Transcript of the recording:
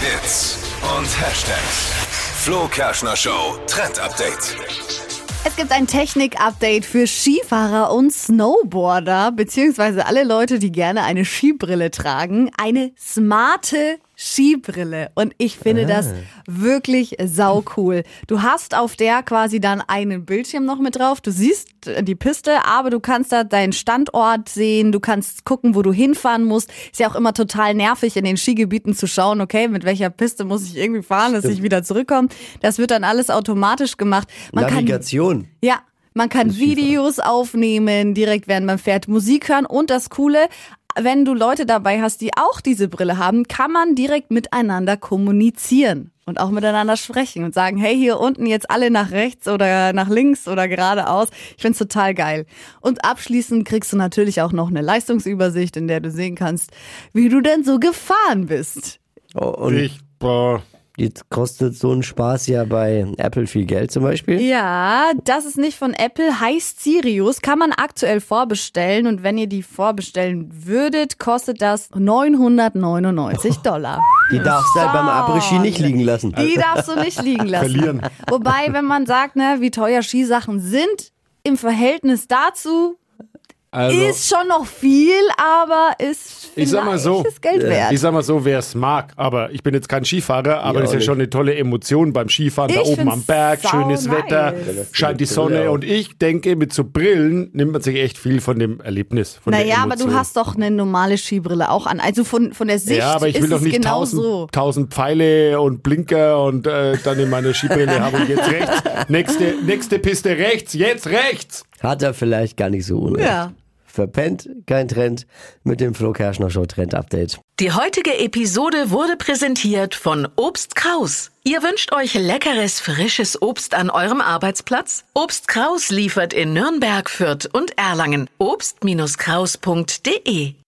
Hits und Hashtags. Flo Kerschner Show Trend Update. Es gibt ein Technik-Update für Skifahrer und Snowboarder, beziehungsweise alle Leute, die gerne eine Skibrille tragen. Eine smarte Skibrille. Und ich finde das wirklich sau cool. Du hast auf der quasi dann einen Bildschirm noch mit drauf. Du siehst die Piste, aber du kannst da deinen Standort sehen. Du kannst gucken, wo du hinfahren musst. Ist ja auch immer total nervig, in den Skigebieten zu schauen, okay, mit welcher Piste muss ich irgendwie fahren, dass ich wieder zurückkomme. Das wird dann alles automatisch gemacht. Man kann Navigation. ja, man kann Videos aufnehmen, direkt während man fährt, Musik hören und das Coole, wenn du Leute dabei hast, die auch diese Brille haben, kann man direkt miteinander kommunizieren und auch miteinander sprechen und sagen, hey, hier unten jetzt alle nach rechts oder nach links oder geradeaus. Ich find's total geil. Und abschließend kriegst du natürlich auch noch eine Leistungsübersicht, in der du sehen kannst, wie du denn so gefahren bist. Oh, und Ich, boah. Jetzt kostet so ein Spaß ja bei Apple viel Geld zum Beispiel. Ja, das ist nicht von Apple, heißt Sirius, kann man aktuell vorbestellen und wenn ihr die vorbestellen würdet, kostet das 999 Dollar. Die darfst du halt beim Après-Ski nicht liegen lassen. Die darfst du nicht liegen lassen. Verlieren. Wobei, wenn man sagt, ne, wie teuer Skisachen sind, im Verhältnis dazu Also, ist schon noch viel, aber ist Ich sag mal so, Geld wert. ich sag mal so, wer es mag, aber ich bin jetzt kein Skifahrer, aber Ja, das ist ja schon eine tolle Emotion beim Skifahren, da Ich oben am Berg, schönes nice. Wetter, scheint die Sonne und ich denke, mit so Brillen nimmt man sich echt viel von dem Erlebnis, von der Naja, aber du hast doch eine normale Skibrille auch an. Also von, von der Sicht ja, aber ich ist will doch es nicht genau tausend, so. tausend Pfeile und Blinker und äh, dann in meiner Skibrille habe ich jetzt rechts. Nächste, nächste Piste rechts, jetzt rechts. Hat er vielleicht gar nicht so unrecht. Ja. Verpennt, kein Trend mit dem Flo Kerschner Show Trend Update. Die heutige Episode wurde präsentiert von Obst Kraus. Ihr wünscht euch leckeres, frisches Obst an eurem Arbeitsplatz? Obst Kraus liefert in Nürnberg, Fürth und Erlangen. Obst-Kraus.de